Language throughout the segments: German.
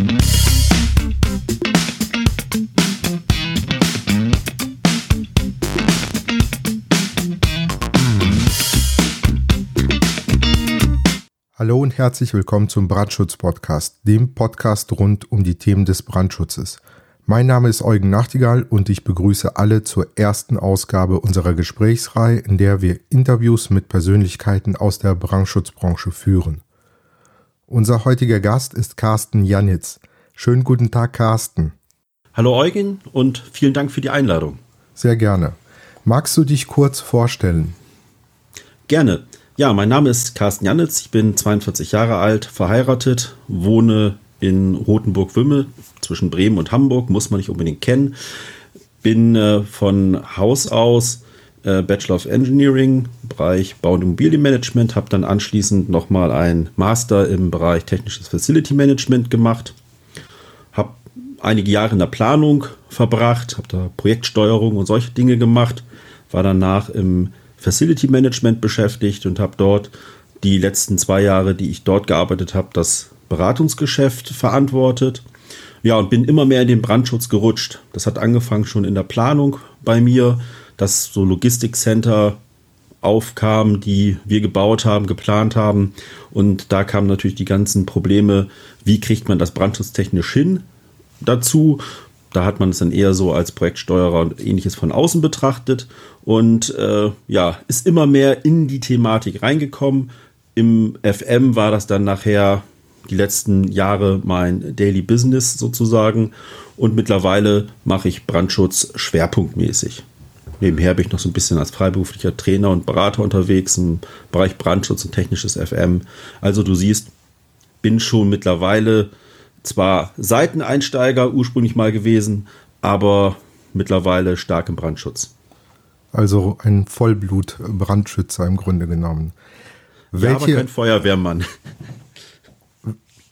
Hallo und herzlich willkommen zum Brandschutz-Podcast, dem Podcast rund um die Themen des Brandschutzes. Mein Name ist Eugen Nachtigall und ich begrüße alle zur ersten Ausgabe unserer Gesprächsreihe, in der wir Interviews mit Persönlichkeiten aus der Brandschutzbranche führen. Unser heutiger Gast ist Carsten Janitz. Schönen guten Tag, Carsten. Hallo Eugen und vielen Dank für die Einladung. Sehr gerne. Magst du dich kurz vorstellen? Gerne. Ja, mein Name ist Carsten Jannitz, ich bin 42 Jahre alt, verheiratet, wohne in Rothenburg-Wümme zwischen Bremen und Hamburg, muss man nicht unbedingt kennen. Bin äh, von Haus aus äh, Bachelor of Engineering, Bereich Bau- und Immobilienmanagement, habe dann anschließend nochmal ein Master im Bereich Technisches Facility Management gemacht, habe einige Jahre in der Planung verbracht, habe da Projektsteuerung und solche Dinge gemacht, war danach im Facility Management beschäftigt und habe dort die letzten zwei Jahre, die ich dort gearbeitet habe, das Beratungsgeschäft verantwortet. Ja, und bin immer mehr in den Brandschutz gerutscht. Das hat angefangen schon in der Planung bei mir, dass so Logistikcenter aufkamen, die wir gebaut haben, geplant haben. Und da kamen natürlich die ganzen Probleme, wie kriegt man das brandschutztechnisch hin dazu. Da hat man es dann eher so als Projektsteuerer und ähnliches von außen betrachtet und äh, ja, ist immer mehr in die Thematik reingekommen. Im FM war das dann nachher die letzten Jahre mein Daily Business sozusagen und mittlerweile mache ich Brandschutz schwerpunktmäßig. Nebenher bin ich noch so ein bisschen als freiberuflicher Trainer und Berater unterwegs im Bereich Brandschutz und technisches FM. Also du siehst, bin schon mittlerweile zwar Seiteneinsteiger ursprünglich mal gewesen, aber mittlerweile stark im Brandschutz. Also ein Vollblut-Brandschützer im Grunde genommen. Welche, ja, aber kein Feuerwehrmann.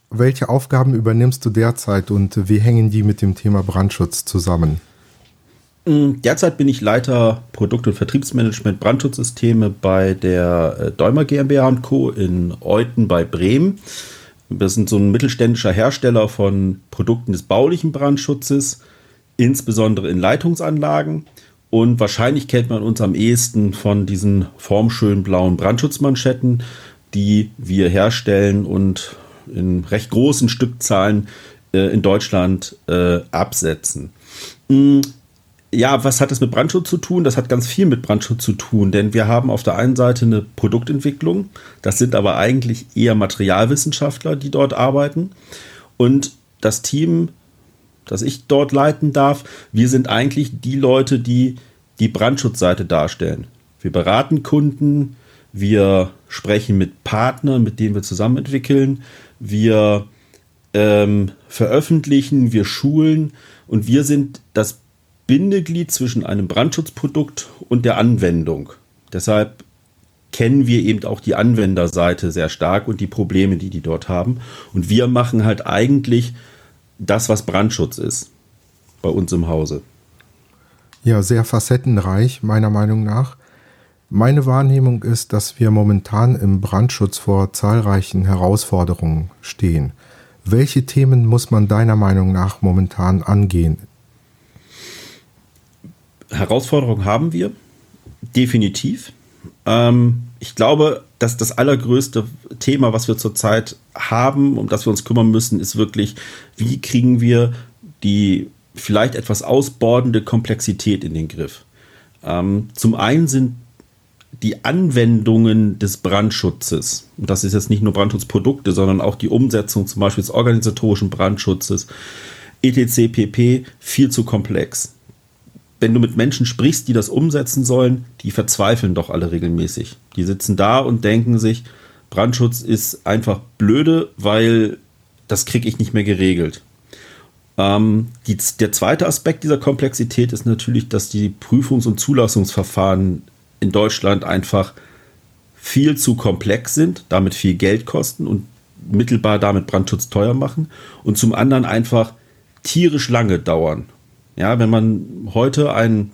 Welche Aufgaben übernimmst du derzeit und wie hängen die mit dem Thema Brandschutz zusammen? Derzeit bin ich Leiter Produkt- und Vertriebsmanagement Brandschutzsysteme bei der äh, Däumer GmbH Co. in Euten bei Bremen. Wir sind so ein mittelständischer Hersteller von Produkten des baulichen Brandschutzes, insbesondere in Leitungsanlagen. Und wahrscheinlich kennt man uns am ehesten von diesen formschönen blauen Brandschutzmanschetten, die wir herstellen und in recht großen Stückzahlen äh, in Deutschland äh, absetzen. Ja, was hat das mit Brandschutz zu tun? Das hat ganz viel mit Brandschutz zu tun, denn wir haben auf der einen Seite eine Produktentwicklung, das sind aber eigentlich eher Materialwissenschaftler, die dort arbeiten. Und das Team, das ich dort leiten darf, wir sind eigentlich die Leute, die die Brandschutzseite darstellen. Wir beraten Kunden, wir sprechen mit Partnern, mit denen wir zusammen entwickeln, wir ähm, veröffentlichen, wir schulen und wir sind das Bindeglied zwischen einem Brandschutzprodukt und der Anwendung. Deshalb kennen wir eben auch die Anwenderseite sehr stark und die Probleme, die die dort haben. Und wir machen halt eigentlich das, was Brandschutz ist bei uns im Hause. Ja, sehr facettenreich, meiner Meinung nach. Meine Wahrnehmung ist, dass wir momentan im Brandschutz vor zahlreichen Herausforderungen stehen. Welche Themen muss man deiner Meinung nach momentan angehen Herausforderungen haben wir, definitiv. Ähm, ich glaube, dass das allergrößte Thema, was wir zurzeit haben, um das wir uns kümmern müssen, ist wirklich, wie kriegen wir die vielleicht etwas ausbordende Komplexität in den Griff. Ähm, zum einen sind die Anwendungen des Brandschutzes, und das ist jetzt nicht nur Brandschutzprodukte, sondern auch die Umsetzung zum Beispiel des organisatorischen Brandschutzes, etc. pp. viel zu komplex wenn du mit Menschen sprichst, die das umsetzen sollen, die verzweifeln doch alle regelmäßig. Die sitzen da und denken sich, Brandschutz ist einfach blöde, weil das kriege ich nicht mehr geregelt. Ähm, die, der zweite Aspekt dieser Komplexität ist natürlich, dass die Prüfungs- und Zulassungsverfahren in Deutschland einfach viel zu komplex sind, damit viel Geld kosten und mittelbar damit Brandschutz teuer machen und zum anderen einfach tierisch lange dauern. Ja, wenn man heute ein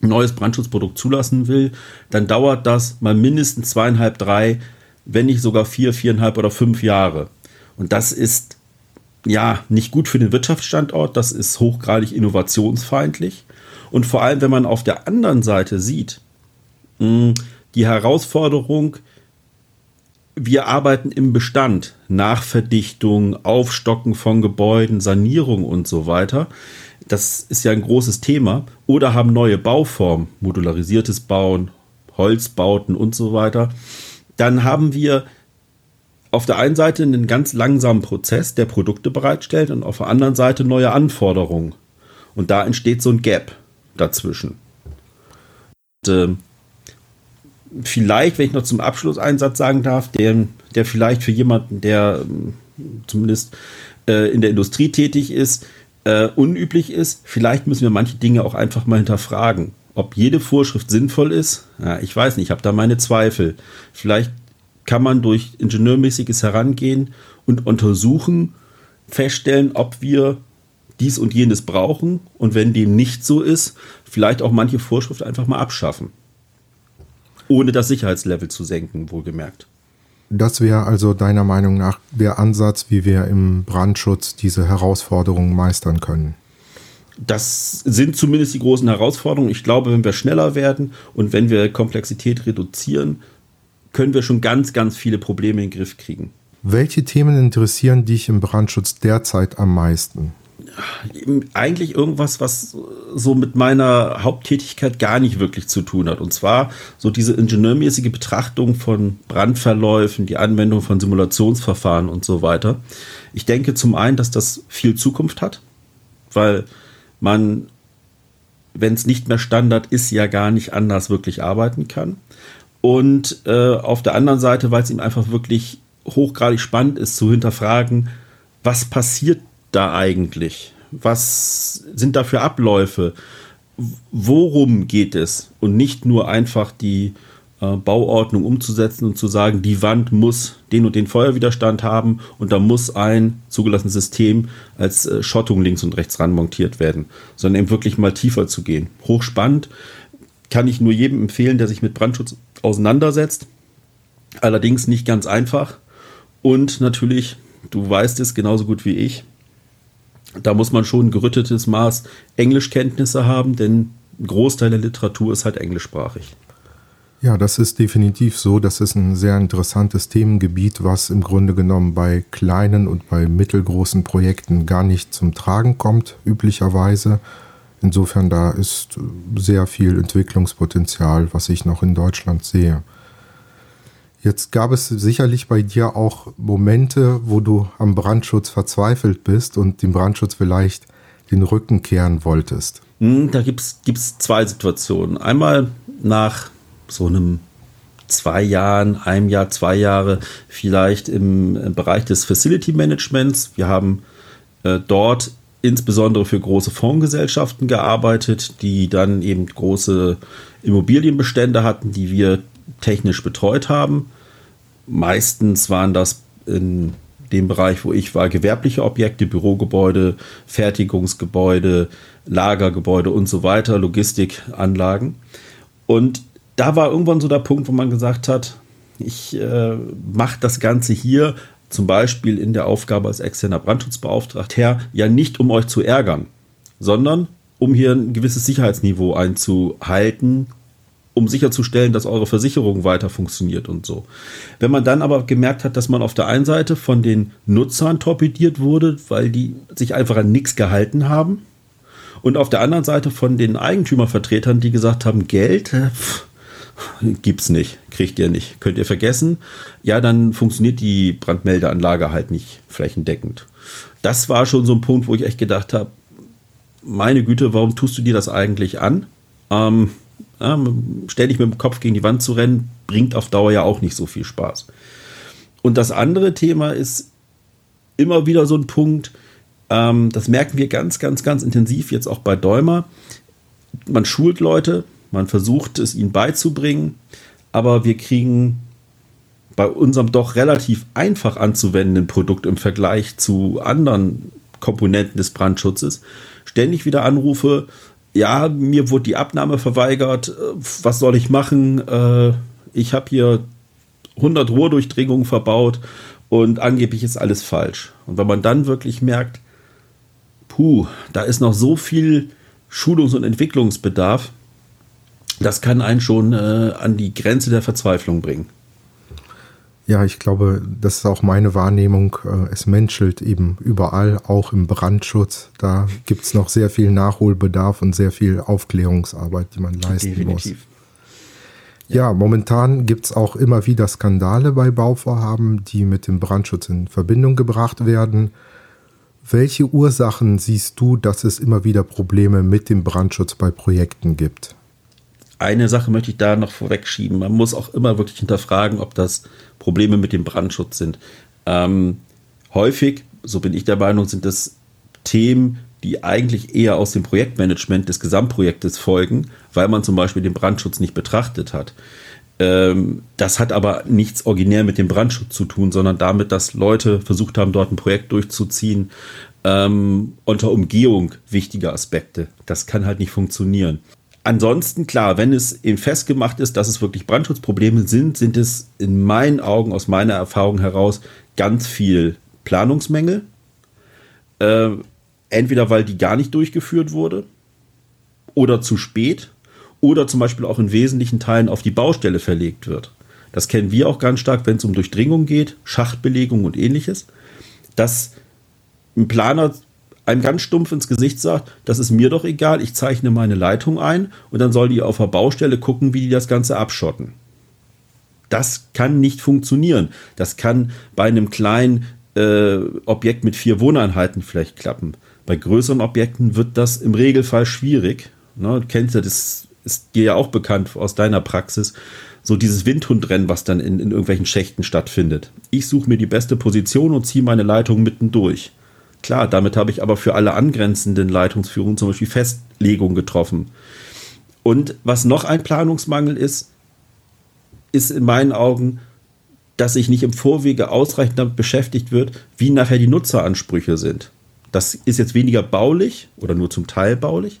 neues Brandschutzprodukt zulassen will, dann dauert das mal mindestens zweieinhalb, drei, wenn nicht sogar vier, viereinhalb oder fünf Jahre. Und das ist ja nicht gut für den Wirtschaftsstandort, das ist hochgradig innovationsfeindlich. Und vor allem, wenn man auf der anderen Seite sieht, mh, die Herausforderung, wir arbeiten im Bestand, Nachverdichtung, Aufstocken von Gebäuden, Sanierung und so weiter. Das ist ja ein großes Thema. Oder haben neue Bauformen, modularisiertes Bauen, Holzbauten und so weiter. Dann haben wir auf der einen Seite einen ganz langsamen Prozess, der Produkte bereitstellt und auf der anderen Seite neue Anforderungen. Und da entsteht so ein Gap dazwischen. Und, äh, vielleicht, wenn ich noch zum Abschluss einen Satz sagen darf, der, der vielleicht für jemanden, der äh, zumindest äh, in der Industrie tätig ist, äh, unüblich ist, vielleicht müssen wir manche Dinge auch einfach mal hinterfragen. Ob jede Vorschrift sinnvoll ist, ja, ich weiß nicht, ich habe da meine Zweifel. Vielleicht kann man durch ingenieurmäßiges Herangehen und untersuchen, feststellen, ob wir dies und jenes brauchen und wenn dem nicht so ist, vielleicht auch manche Vorschrift einfach mal abschaffen. Ohne das Sicherheitslevel zu senken, wohlgemerkt. Das wäre also deiner Meinung nach der Ansatz, wie wir im Brandschutz diese Herausforderungen meistern können. Das sind zumindest die großen Herausforderungen. Ich glaube, wenn wir schneller werden und wenn wir Komplexität reduzieren, können wir schon ganz, ganz viele Probleme in den Griff kriegen. Welche Themen interessieren dich im Brandschutz derzeit am meisten? Eigentlich irgendwas, was so mit meiner Haupttätigkeit gar nicht wirklich zu tun hat. Und zwar so diese ingenieurmäßige Betrachtung von Brandverläufen, die Anwendung von Simulationsverfahren und so weiter. Ich denke zum einen, dass das viel Zukunft hat, weil man, wenn es nicht mehr Standard ist, ja gar nicht anders wirklich arbeiten kann. Und äh, auf der anderen Seite, weil es ihm einfach wirklich hochgradig spannend ist zu hinterfragen, was passiert da eigentlich? Was sind da für Abläufe? Worum geht es? Und nicht nur einfach die äh, Bauordnung umzusetzen und zu sagen, die Wand muss den und den Feuerwiderstand haben und da muss ein zugelassenes System als äh, Schottung links und rechts ran montiert werden, sondern eben wirklich mal tiefer zu gehen. Hochspannend. Kann ich nur jedem empfehlen, der sich mit Brandschutz auseinandersetzt. Allerdings nicht ganz einfach. Und natürlich, du weißt es genauso gut wie ich, da muss man schon ein gerüttetes Maß Englischkenntnisse haben, denn ein Großteil der Literatur ist halt englischsprachig. Ja, das ist definitiv so. Das ist ein sehr interessantes Themengebiet, was im Grunde genommen bei kleinen und bei mittelgroßen Projekten gar nicht zum Tragen kommt, üblicherweise. Insofern da ist sehr viel Entwicklungspotenzial, was ich noch in Deutschland sehe. Jetzt gab es sicherlich bei dir auch Momente, wo du am Brandschutz verzweifelt bist und dem Brandschutz vielleicht den Rücken kehren wolltest. Hm, da gibt es zwei Situationen. Einmal nach so einem zwei Jahren, einem Jahr, zwei Jahre vielleicht im Bereich des Facility Managements. Wir haben äh, dort insbesondere für große Fondsgesellschaften gearbeitet, die dann eben große Immobilienbestände hatten, die wir technisch betreut haben. Meistens waren das in dem Bereich, wo ich war, gewerbliche Objekte, Bürogebäude, Fertigungsgebäude, Lagergebäude und so weiter, Logistikanlagen. Und da war irgendwann so der Punkt, wo man gesagt hat, ich äh, mache das Ganze hier zum Beispiel in der Aufgabe als externer Brandschutzbeauftragter ja nicht um euch zu ärgern, sondern um hier ein gewisses Sicherheitsniveau einzuhalten, um sicherzustellen, dass eure Versicherung weiter funktioniert und so. Wenn man dann aber gemerkt hat, dass man auf der einen Seite von den Nutzern torpediert wurde, weil die sich einfach an nichts gehalten haben, und auf der anderen Seite von den Eigentümervertretern, die gesagt haben, Geld äh, pff, gibt's nicht, kriegt ihr nicht, könnt ihr vergessen, ja, dann funktioniert die Brandmeldeanlage halt nicht flächendeckend. Das war schon so ein Punkt, wo ich echt gedacht habe, meine Güte, warum tust du dir das eigentlich an? Ähm, ja, ständig mit dem Kopf gegen die Wand zu rennen, bringt auf Dauer ja auch nicht so viel Spaß. Und das andere Thema ist immer wieder so ein Punkt, ähm, das merken wir ganz, ganz, ganz intensiv jetzt auch bei Däumer. Man schult Leute, man versucht es ihnen beizubringen, aber wir kriegen bei unserem doch relativ einfach anzuwendenden Produkt im Vergleich zu anderen Komponenten des Brandschutzes ständig wieder Anrufe, ja, mir wurde die Abnahme verweigert, was soll ich machen? Äh, ich habe hier 100 Rohrdurchdringungen verbaut und angeblich ist alles falsch. Und wenn man dann wirklich merkt, puh, da ist noch so viel Schulungs- und Entwicklungsbedarf, das kann einen schon äh, an die Grenze der Verzweiflung bringen. Ja, ich glaube, das ist auch meine Wahrnehmung. Äh, es menschelt eben überall, auch im Brandschutz. Da gibt es noch sehr viel Nachholbedarf und sehr viel Aufklärungsarbeit, die man leisten Definitiv. muss. Ja, momentan gibt es auch immer wieder Skandale bei Bauvorhaben, die mit dem Brandschutz in Verbindung gebracht werden. Welche Ursachen siehst du, dass es immer wieder Probleme mit dem Brandschutz bei Projekten gibt? Eine Sache möchte ich da noch vorwegschieben. Man muss auch immer wirklich hinterfragen, ob das Probleme mit dem Brandschutz sind. Ähm, häufig, so bin ich der Meinung, sind das Themen, die eigentlich eher aus dem Projektmanagement des Gesamtprojektes folgen, weil man zum Beispiel den Brandschutz nicht betrachtet hat. Ähm, das hat aber nichts originär mit dem Brandschutz zu tun, sondern damit, dass Leute versucht haben, dort ein Projekt durchzuziehen ähm, unter Umgehung wichtiger Aspekte. Das kann halt nicht funktionieren. Ansonsten, klar, wenn es eben festgemacht ist, dass es wirklich Brandschutzprobleme sind, sind es in meinen Augen, aus meiner Erfahrung heraus, ganz viel Planungsmängel. Äh, entweder weil die gar nicht durchgeführt wurde oder zu spät oder zum Beispiel auch in wesentlichen Teilen auf die Baustelle verlegt wird. Das kennen wir auch ganz stark, wenn es um Durchdringung geht, Schachtbelegung und ähnliches, dass ein Planer einem ganz stumpf ins Gesicht sagt, das ist mir doch egal, ich zeichne meine Leitung ein und dann soll die auf der Baustelle gucken, wie die das Ganze abschotten. Das kann nicht funktionieren. Das kann bei einem kleinen äh, Objekt mit vier Wohneinheiten vielleicht klappen. Bei größeren Objekten wird das im Regelfall schwierig. Ne, du kennst ja, das ist dir ja auch bekannt aus deiner Praxis, so dieses Windhundrennen, was dann in, in irgendwelchen Schächten stattfindet. Ich suche mir die beste Position und ziehe meine Leitung mitten durch. Klar, damit habe ich aber für alle angrenzenden Leitungsführungen zum Beispiel Festlegungen getroffen. Und was noch ein Planungsmangel ist, ist in meinen Augen, dass sich nicht im Vorwege ausreichend damit beschäftigt wird, wie nachher die Nutzeransprüche sind. Das ist jetzt weniger baulich oder nur zum Teil baulich,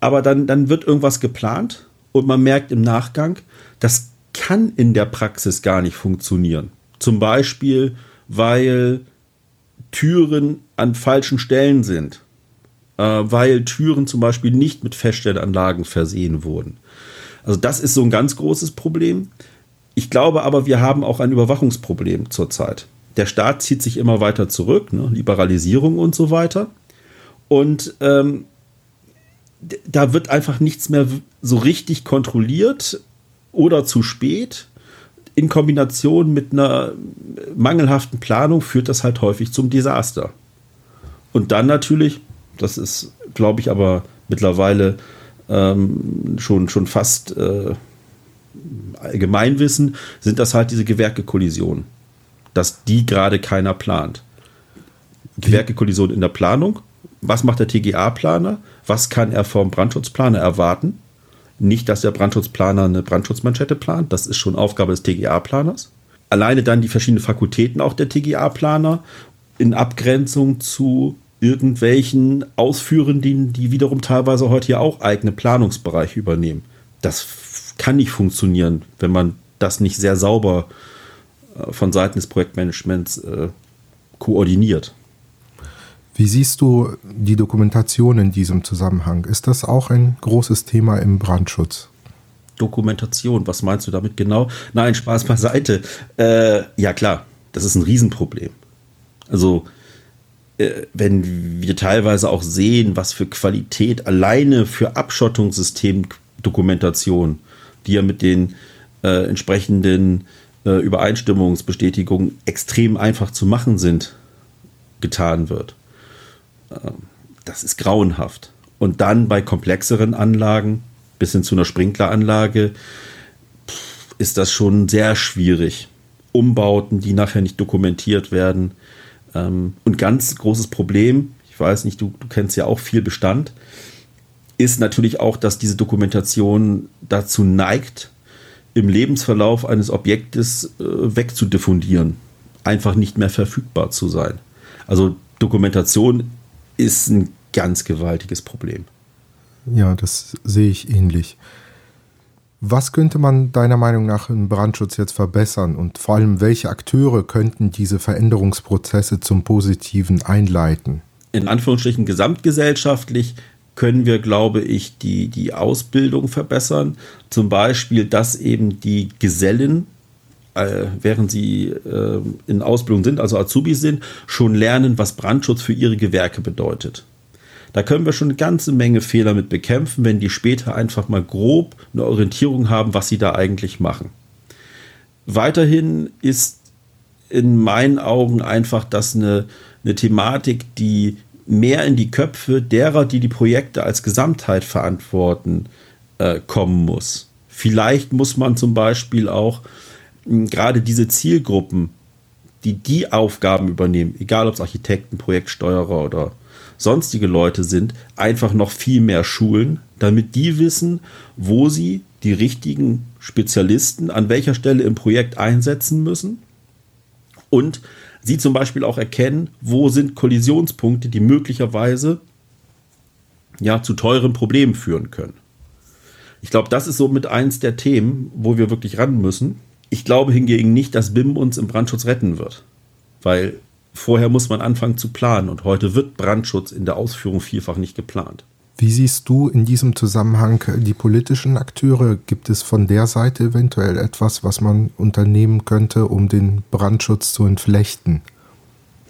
aber dann, dann wird irgendwas geplant und man merkt im Nachgang, das kann in der Praxis gar nicht funktionieren. Zum Beispiel, weil Türen an falschen Stellen sind, äh, weil Türen zum Beispiel nicht mit Feststellanlagen versehen wurden. Also das ist so ein ganz großes Problem. Ich glaube aber, wir haben auch ein Überwachungsproblem zurzeit. Der Staat zieht sich immer weiter zurück, ne? Liberalisierung und so weiter. Und ähm, da wird einfach nichts mehr so richtig kontrolliert oder zu spät in Kombination mit einer mangelhaften Planung führt das halt häufig zum Desaster. Und dann natürlich, das ist, glaube ich, aber mittlerweile ähm, schon, schon fast äh, Allgemeinwissen, sind das halt diese Gewerkekollisionen. Dass die gerade keiner plant. Gewerkekollision in der Planung. Was macht der TGA-Planer? Was kann er vom Brandschutzplaner erwarten? Nicht, dass der Brandschutzplaner eine Brandschutzmanschette plant, das ist schon Aufgabe des TGA-Planers. Alleine dann die verschiedenen Fakultäten auch der TGA-Planer in Abgrenzung zu irgendwelchen Ausführenden, die wiederum teilweise heute ja auch eigene Planungsbereiche übernehmen. Das kann nicht funktionieren, wenn man das nicht sehr sauber äh, von Seiten des Projektmanagements äh, koordiniert. Wie siehst du die Dokumentation in diesem Zusammenhang? Ist das auch ein großes Thema im Brandschutz? Dokumentation, was meinst du damit genau? Nein, Spaß beiseite. Äh, ja klar, das ist ein Riesenproblem. Also äh, wenn wir teilweise auch sehen, was für Qualität alleine für Abschottungssystemdokumentation, die ja mit den äh, entsprechenden äh, Übereinstimmungsbestätigungen extrem einfach zu machen sind, getan wird. Ähm, das ist grauenhaft. Und dann bei komplexeren Anlagen, bis hin zu einer Sprinkleranlage, ist das schon sehr schwierig. Umbauten, die nachher nicht dokumentiert werden. Ähm, und ganz großes Problem, ich weiß nicht, du, du kennst ja auch viel Bestand, ist natürlich auch, dass diese Dokumentation dazu neigt, im Lebensverlauf eines Objektes äh, wegzudiffundieren, einfach nicht mehr verfügbar zu sein. Also Dokumentation ist ein ganz gewaltiges Problem. Ja, das sehe ich ähnlich. Was könnte man deiner Meinung nach im Brandschutz jetzt verbessern und vor allem welche Akteure könnten diese Veränderungsprozesse zum Positiven einleiten? In Anführungsstrichen gesamtgesellschaftlich können wir, glaube ich, die, die Ausbildung verbessern. Zum Beispiel, dass eben die Gesellen, äh, während sie äh, in Ausbildung sind, also Azubis sind, schon lernen, was Brandschutz für ihre Gewerke bedeutet. Da können wir schon eine ganze Menge Fehler mit bekämpfen, wenn die später einfach mal grob eine Orientierung haben, was sie da eigentlich machen. Weiterhin ist in meinen Augen einfach das eine, eine Thematik, die mehr in die Köpfe derer, die die Projekte als Gesamtheit verantworten, äh, kommen muss. Vielleicht muss man zum Beispiel auch gerade diese Zielgruppen, die die Aufgaben übernehmen, egal ob es Architekten, Projektsteuerer oder sonstige Leute sind, einfach noch viel mehr schulen, damit die wissen, wo sie die richtigen Spezialisten an welcher Stelle im Projekt einsetzen müssen und sie zum Beispiel auch erkennen, wo sind Kollisionspunkte, die möglicherweise ja zu teuren Problemen führen können. Ich glaube, das ist so mit eins der Themen, wo wir wirklich ran müssen. Ich glaube hingegen nicht, dass BIM uns im Brandschutz retten wird, weil vorher muss man anfangen zu planen und heute wird Brandschutz in der Ausführung vielfach nicht geplant. Wie siehst du in diesem Zusammenhang die politischen Akteure? Gibt es von der Seite eventuell etwas, was man unternehmen könnte, um den Brandschutz zu entflechten?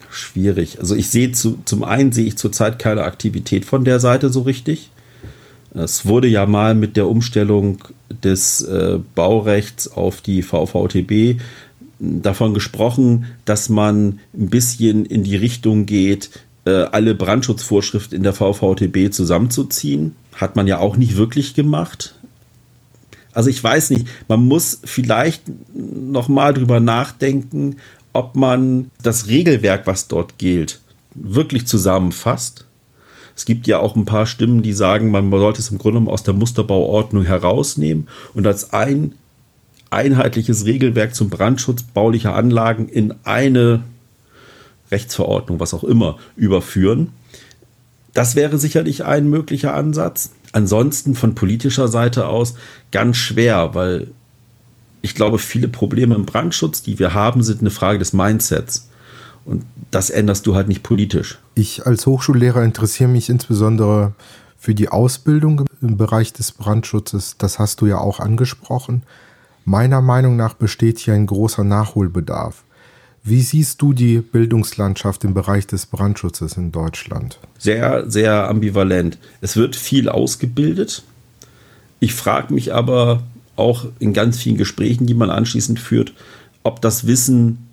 Schwierig. Also ich sehe zu, zum einen sehe ich zurzeit keine Aktivität von der Seite so richtig. Es wurde ja mal mit der Umstellung des äh, Baurechts auf die VVTB davon gesprochen, dass man ein bisschen in die Richtung geht, äh, alle Brandschutzvorschriften in der VVTB zusammenzuziehen. Hat man ja auch nicht wirklich gemacht. Also ich weiß nicht, man muss vielleicht noch mal drüber nachdenken, ob man das Regelwerk, was dort gilt, wirklich zusammenfasst. Es gibt ja auch ein paar Stimmen, die sagen, man sollte es im Grunde genommen aus der Musterbauordnung herausnehmen und als ein einheitliches Regelwerk zum Brandschutz baulicher Anlagen in eine Rechtsverordnung, was auch immer, überführen. Das wäre sicherlich ein möglicher Ansatz. Ansonsten von politischer Seite aus ganz schwer, weil ich glaube, viele Probleme im Brandschutz, die wir haben, sind eine Frage des Mindsets. Und das änderst du halt nicht politisch. Ich als Hochschullehrer interessiere mich insbesondere für die Ausbildung im Bereich des Brandschutzes. Das hast du ja auch angesprochen. Meiner Meinung nach besteht hier ein großer Nachholbedarf. Wie siehst du die Bildungslandschaft im Bereich des Brandschutzes in Deutschland? Sehr, sehr ambivalent. Es wird viel ausgebildet. Ich frage mich aber auch in ganz vielen Gesprächen, die man anschließend führt, ob das Wissen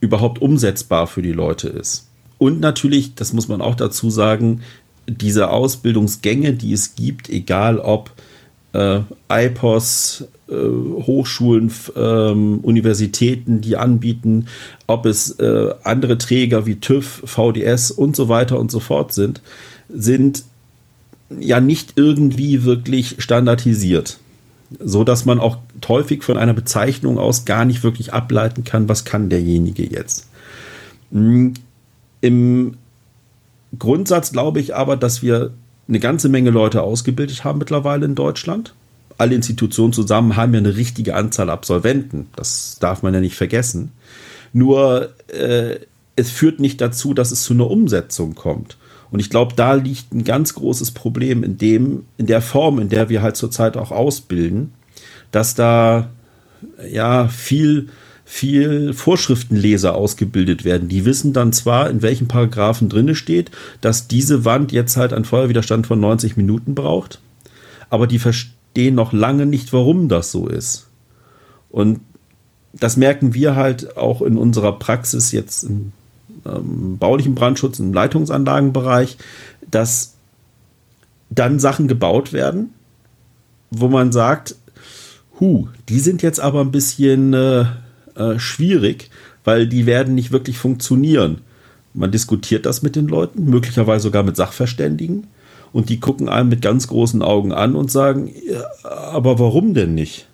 überhaupt umsetzbar für die Leute ist. Und natürlich, das muss man auch dazu sagen, diese Ausbildungsgänge, die es gibt, egal ob äh, IPOS, äh, Hochschulen, ähm, Universitäten, die anbieten, ob es äh, andere Träger wie TÜV, VDS und so weiter und so fort sind, sind ja nicht irgendwie wirklich standardisiert. So dass man auch häufig von einer Bezeichnung aus gar nicht wirklich ableiten kann, was kann derjenige jetzt. Im Grundsatz glaube ich aber, dass wir eine ganze Menge Leute ausgebildet haben mittlerweile in Deutschland. Alle Institutionen zusammen haben ja eine richtige Anzahl Absolventen. Das darf man ja nicht vergessen. Nur äh, es führt nicht dazu, dass es zu einer Umsetzung kommt. Und ich glaube, da liegt ein ganz großes Problem in dem, in der Form, in der wir halt zurzeit auch ausbilden, dass da ja viel viel Vorschriftenleser ausgebildet werden. Die wissen dann zwar, in welchen Paragraphen drinne steht, dass diese Wand jetzt halt einen Feuerwiderstand von 90 Minuten braucht, aber die verstehen noch lange nicht, warum das so ist. Und das merken wir halt auch in unserer Praxis jetzt im ähm, baulichen Brandschutz, im Leitungsanlagenbereich, dass dann Sachen gebaut werden, wo man sagt, hu, die sind jetzt aber ein bisschen äh, äh, schwierig, weil die werden nicht wirklich funktionieren. Man diskutiert das mit den Leuten, möglicherweise sogar mit Sachverständigen, und die gucken einem mit ganz großen Augen an und sagen, ja, aber warum denn nicht?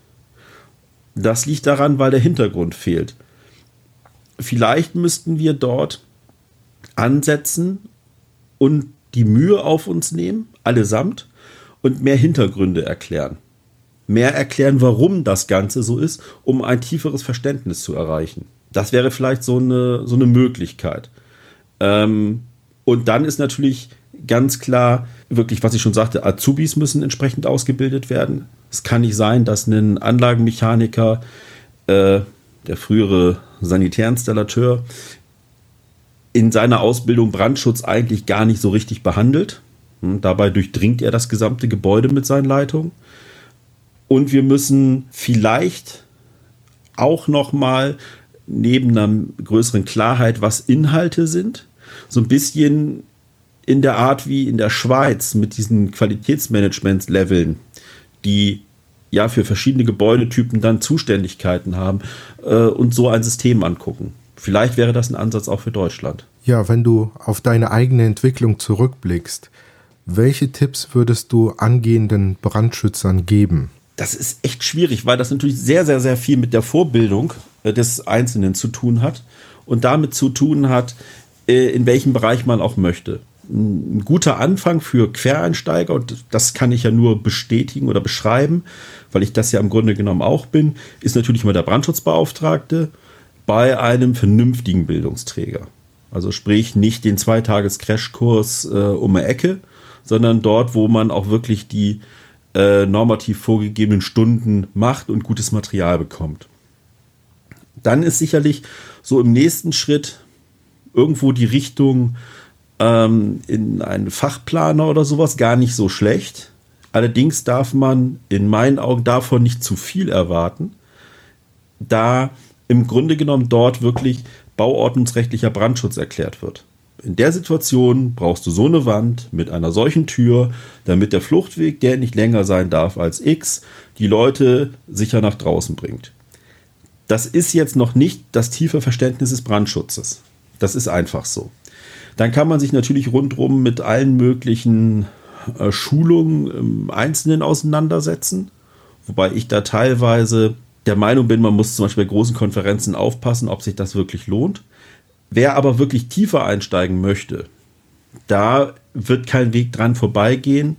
Das liegt daran, weil der Hintergrund fehlt. Vielleicht müssten wir dort ansetzen und die Mühe auf uns nehmen, allesamt, und mehr Hintergründe erklären. Mehr erklären, warum das Ganze so ist, um ein tieferes Verständnis zu erreichen. Das wäre vielleicht so eine, so eine Möglichkeit. Ähm, und dann ist natürlich ganz klar, wirklich, was ich schon sagte, Azubis müssen entsprechend ausgebildet werden. Es kann nicht sein, dass ein Anlagenmechaniker, äh, der frühere Sanitärinstallateur, in seiner Ausbildung Brandschutz eigentlich gar nicht so richtig behandelt. Hm, dabei durchdringt er das gesamte Gebäude mit seinen Leitungen. Und wir müssen vielleicht auch noch mal neben einer größeren Klarheit, was Inhalte sind, so ein bisschen in der Art wie in der Schweiz mit diesen Qualitätsmanagement-Leveln, die ja für verschiedene Gebäudetypen dann Zuständigkeiten haben äh, und so ein System angucken. Vielleicht wäre das ein Ansatz auch für Deutschland. Ja, wenn du auf deine eigene Entwicklung zurückblickst, welche Tipps würdest du angehenden Brandschützern geben? Das ist echt schwierig, weil das natürlich sehr, sehr, sehr viel mit der Vorbildung äh, des Einzelnen zu tun hat und damit zu tun hat, äh, in welchem Bereich man auch möchte. Ein guter Anfang für Quereinsteiger, und das kann ich ja nur bestätigen oder beschreiben, weil ich das ja im Grunde genommen auch bin, ist natürlich mal der Brandschutzbeauftragte bei einem vernünftigen Bildungsträger. Also sprich nicht den Zweitages-Crashkurs äh, um eine Ecke, sondern dort, wo man auch wirklich die äh, normativ vorgegebenen Stunden macht und gutes Material bekommt. Dann ist sicherlich so im nächsten Schritt irgendwo die Richtung ähm, in einen Fachplaner oder sowas gar nicht so schlecht. Allerdings darf man in meinen Augen davon nicht zu viel erwarten, da im Grunde genommen dort wirklich bauordnungsrechtlicher Brandschutz erklärt wird. In der Situation brauchst du so eine Wand mit einer solchen Tür, damit der Fluchtweg, der nicht länger sein darf als X, die Leute sicher nach draußen bringt. Das ist jetzt noch nicht das tiefe Verständnis des Brandschutzes. Das ist einfach so. Dann kann man sich natürlich rundherum mit allen möglichen äh, Schulungen im Einzelnen auseinandersetzen. Wobei ich da teilweise der Meinung bin, man muss zum Beispiel bei großen Konferenzen aufpassen, ob sich das wirklich lohnt. Wer aber wirklich tiefer einsteigen möchte, da wird kein Weg dran vorbeigehen,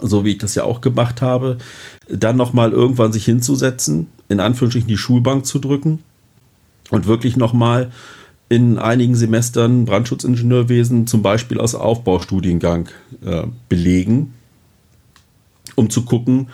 so wie ich das ja auch gemacht habe, dann nochmal irgendwann sich hinzusetzen, in Anführungsstrichen die Schulbank zu drücken und wirklich nochmal in einigen Semestern Brandschutzingenieurwesen zum Beispiel aus Aufbaustudiengang äh, belegen, um zu gucken,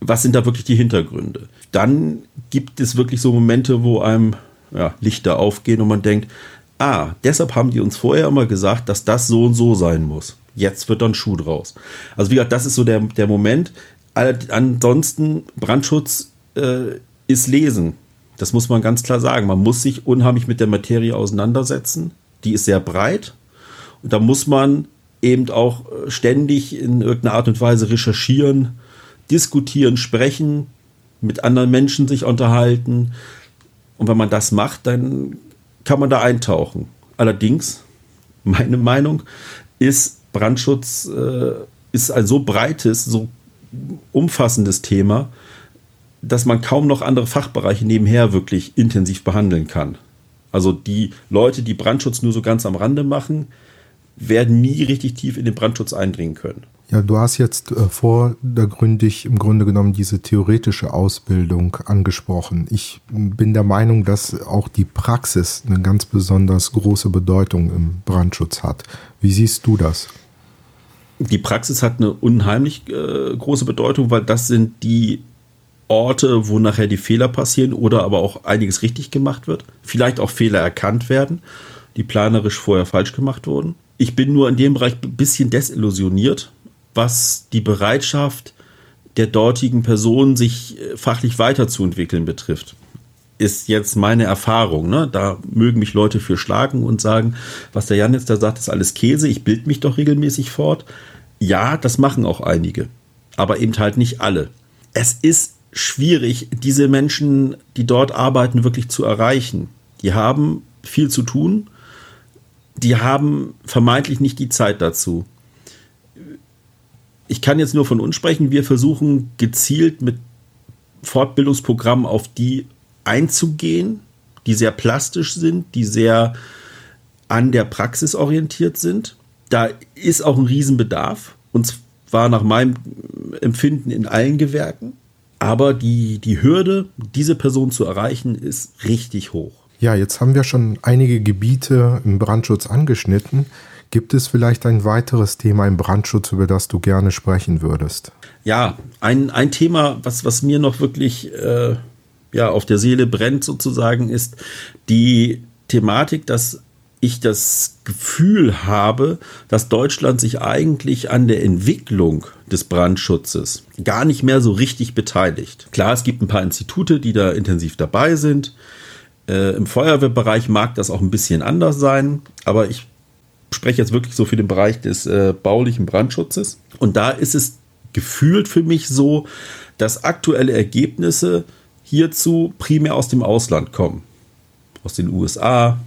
was sind da wirklich die Hintergründe. Dann gibt es wirklich so Momente, wo einem ja, Lichter aufgehen und man denkt, ah, deshalb haben die uns vorher immer gesagt, dass das so und so sein muss. Jetzt wird dann Schuh draus. Also wie gesagt, das ist so der, der Moment. Ansonsten, Brandschutz äh, ist Lesen. Das muss man ganz klar sagen. Man muss sich unheimlich mit der Materie auseinandersetzen. Die ist sehr breit. Und da muss man eben auch äh, ständig in irgendeiner Art und Weise recherchieren, diskutieren, sprechen, mit anderen Menschen sich unterhalten. Und wenn man das macht, dann kann man da eintauchen. Allerdings, meine Meinung ist, Brandschutz äh, ist ein so breites, so umfassendes Thema, dass man kaum noch andere Fachbereiche nebenher wirklich intensiv behandeln kann. Also die Leute, die Brandschutz nur so ganz am Rande machen, werden nie richtig tief in den Brandschutz eindringen können. Ja, du hast jetzt äh, vordergründig im Grunde genommen diese theoretische Ausbildung angesprochen. Ich bin der Meinung, dass auch die Praxis eine ganz besonders große Bedeutung im Brandschutz hat. Wie siehst du das? Die Praxis hat eine unheimlich äh, große Bedeutung, weil das sind die Orte, wo nachher die Fehler passieren oder aber auch einiges richtig gemacht wird. Vielleicht auch Fehler erkannt werden, die planerisch vorher falsch gemacht wurden. Ich bin nur in dem Bereich ein bisschen desillusioniert, was die Bereitschaft der dortigen Person, sich äh, fachlich weiterzuentwickeln betrifft. Ist jetzt meine Erfahrung. Ne? Da mögen mich Leute für schlagen und sagen, was der Jan jetzt da sagt, ist alles Käse, ich bild mich doch regelmäßig fort. Ja, das machen auch einige, aber eben halt nicht alle. Es ist schwierig, diese Menschen, die dort arbeiten, wirklich zu erreichen. Die haben viel zu tun, die haben vermeintlich nicht die Zeit dazu. Ich kann jetzt nur von uns sprechen. Wir versuchen gezielt mit Fortbildungsprogrammen auf die einzugehen, die sehr plastisch sind, die sehr an der Praxis orientiert sind. Da ist auch ein Riesenbedarf. Und war nach meinem Empfinden in allen Gewerken. Aber die, die Hürde, diese Person zu erreichen, ist richtig hoch. Ja, jetzt haben wir schon einige Gebiete im Brandschutz angeschnitten. Gibt es vielleicht ein weiteres Thema im Brandschutz, über das du gerne sprechen würdest? Ja, ein, ein Thema, was, was mir noch wirklich äh, ja, auf der Seele brennt, sozusagen, ist die Thematik, dass ich das Gefühl habe, dass Deutschland sich eigentlich an der Entwicklung des Brandschutzes gar nicht mehr so richtig beteiligt. Klar, es gibt ein paar Institute, die da intensiv dabei sind. Äh, Im Feuerwehrbereich mag das auch ein bisschen anders sein, aber ich spreche jetzt wirklich so für den Bereich des äh, baulichen Brandschutzes. Und da ist es gefühlt für mich so, dass aktuelle Ergebnisse hierzu primär aus dem Ausland kommen. Aus den USA,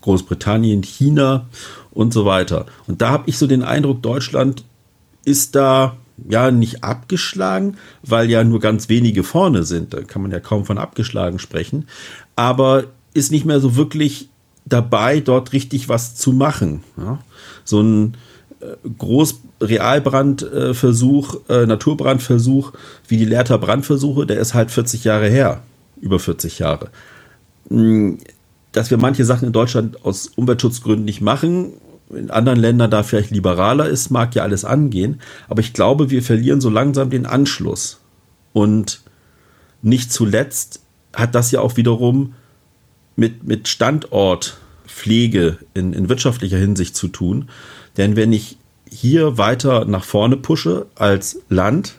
Großbritannien, China und so weiter. Und da habe ich so den Eindruck, Deutschland ist da ja nicht abgeschlagen, weil ja nur ganz wenige vorne sind. Da kann man ja kaum von abgeschlagen sprechen. Aber ist nicht mehr so wirklich dabei, dort richtig was zu machen. Ja? So ein äh, Groß-Realbrandversuch, äh, Naturbrandversuch wie die Lehrter Brandversuche, der ist halt 40 Jahre her. Über 40 Jahre. Hm, dass wir manche Sachen in Deutschland aus Umweltschutzgründen nicht machen, in anderen Ländern da vielleicht liberaler ist, mag ja alles angehen. Aber ich glaube, wir verlieren so langsam den Anschluss. Und nicht zuletzt hat das ja auch wiederum mit, mit Standortpflege in, in wirtschaftlicher Hinsicht zu tun. Denn wenn ich hier weiter nach vorne pushe als Land,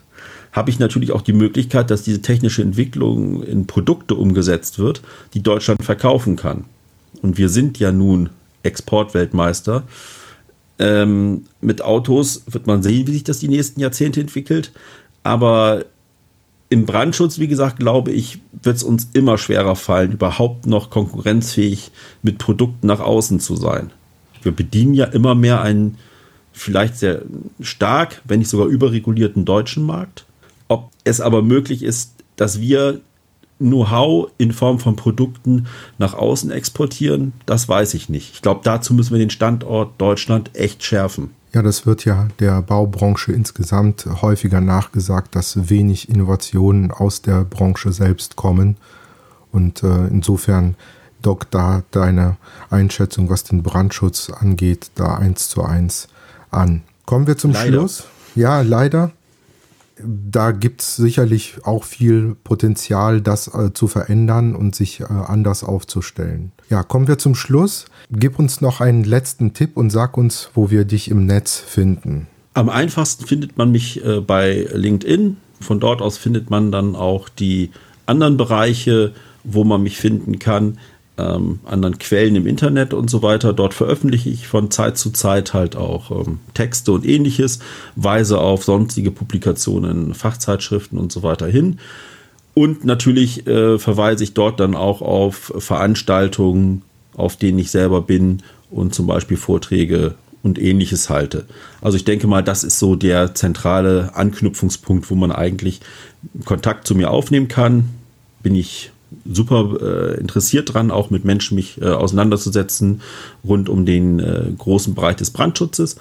habe ich natürlich auch die Möglichkeit, dass diese technische Entwicklung in Produkte umgesetzt wird, die Deutschland verkaufen kann. Und wir sind ja nun Exportweltmeister. Ähm, mit Autos wird man sehen, wie sich das die nächsten Jahrzehnte entwickelt. Aber im Brandschutz, wie gesagt, glaube ich, wird es uns immer schwerer fallen, überhaupt noch konkurrenzfähig mit Produkten nach außen zu sein. Wir bedienen ja immer mehr einen vielleicht sehr stark, wenn nicht sogar überregulierten deutschen Markt. Ob es aber möglich ist, dass wir Know-how in Form von Produkten nach außen exportieren, das weiß ich nicht. Ich glaube, dazu müssen wir den Standort Deutschland echt schärfen. Ja, das wird ja der Baubranche insgesamt häufiger nachgesagt, dass wenig Innovationen aus der Branche selbst kommen. Und äh, insofern dockt da deine Einschätzung, was den Brandschutz angeht, da eins zu eins an. Kommen wir zum leider. Schluss. Ja, leider da gibt es sicherlich auch viel Potenzial, das äh, zu verändern und sich äh, anders aufzustellen. Ja, kommen wir zum Schluss. Gib uns noch einen letzten Tipp und sag uns, wo wir dich im Netz finden. Am einfachsten findet man mich äh, bei LinkedIn. Von dort aus findet man dann auch die anderen Bereiche, wo man mich finden kann ähm, anderen Quellen im Internet und so weiter. Dort veröffentliche ich von Zeit zu Zeit halt auch ähm, Texte und ähnliches, weise auf sonstige Publikationen, Fachzeitschriften und so weiter hin. Und natürlich äh, verweise ich dort dann auch auf Veranstaltungen, auf denen ich selber bin und zum Beispiel Vorträge und ähnliches halte. Also ich denke mal, das ist so der zentrale Anknüpfungspunkt, wo man eigentlich Kontakt zu mir aufnehmen kann. Bin ich super äh, interessiert dran, auch mit Menschen mich äh, auseinanderzusetzen rund um den äh, großen Bereich des Brandschutzes.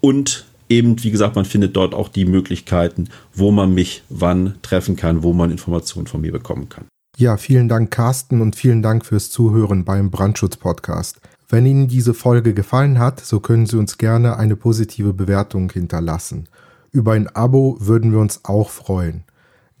Und eben, wie gesagt, man findet dort auch die Möglichkeiten, wo man mich wann treffen kann, wo man Informationen von mir bekommen kann. Ja, vielen Dank, Carsten, und vielen Dank fürs Zuhören beim Brandschutz-Podcast. Wenn Ihnen diese Folge gefallen hat, so können Sie uns gerne eine positive Bewertung hinterlassen. Über ein Abo würden wir uns auch freuen.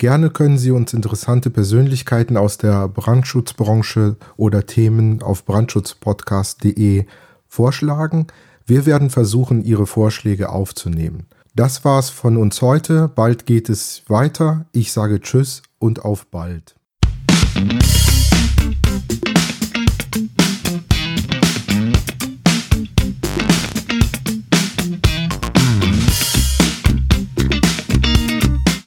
Gerne können Sie uns interessante Persönlichkeiten aus der Brandschutzbranche oder Themen auf brandschutzpodcast.de vorschlagen. Wir werden versuchen, Ihre Vorschläge aufzunehmen. Das war's von uns heute. Bald geht es weiter. Ich sage Tschüss und auf bald.